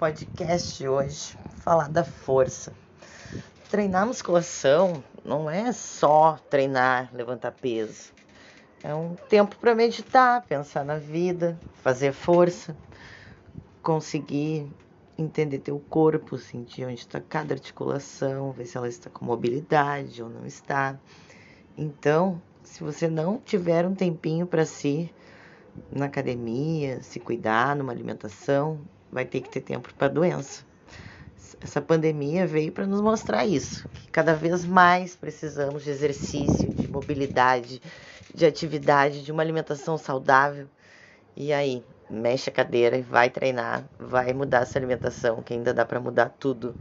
podcast hoje falar da força. Treinar musculação não é só treinar, levantar peso. É um tempo para meditar, pensar na vida, fazer força, conseguir entender teu corpo, sentir onde está cada articulação, ver se ela está com mobilidade ou não está. Então, se você não tiver um tempinho para si na academia, se cuidar numa alimentação, vai ter que ter tempo para doença. Essa pandemia veio para nos mostrar isso, que cada vez mais precisamos de exercício, de mobilidade, de atividade, de uma alimentação saudável. E aí, mexe a cadeira e vai treinar, vai mudar essa alimentação, que ainda dá para mudar tudo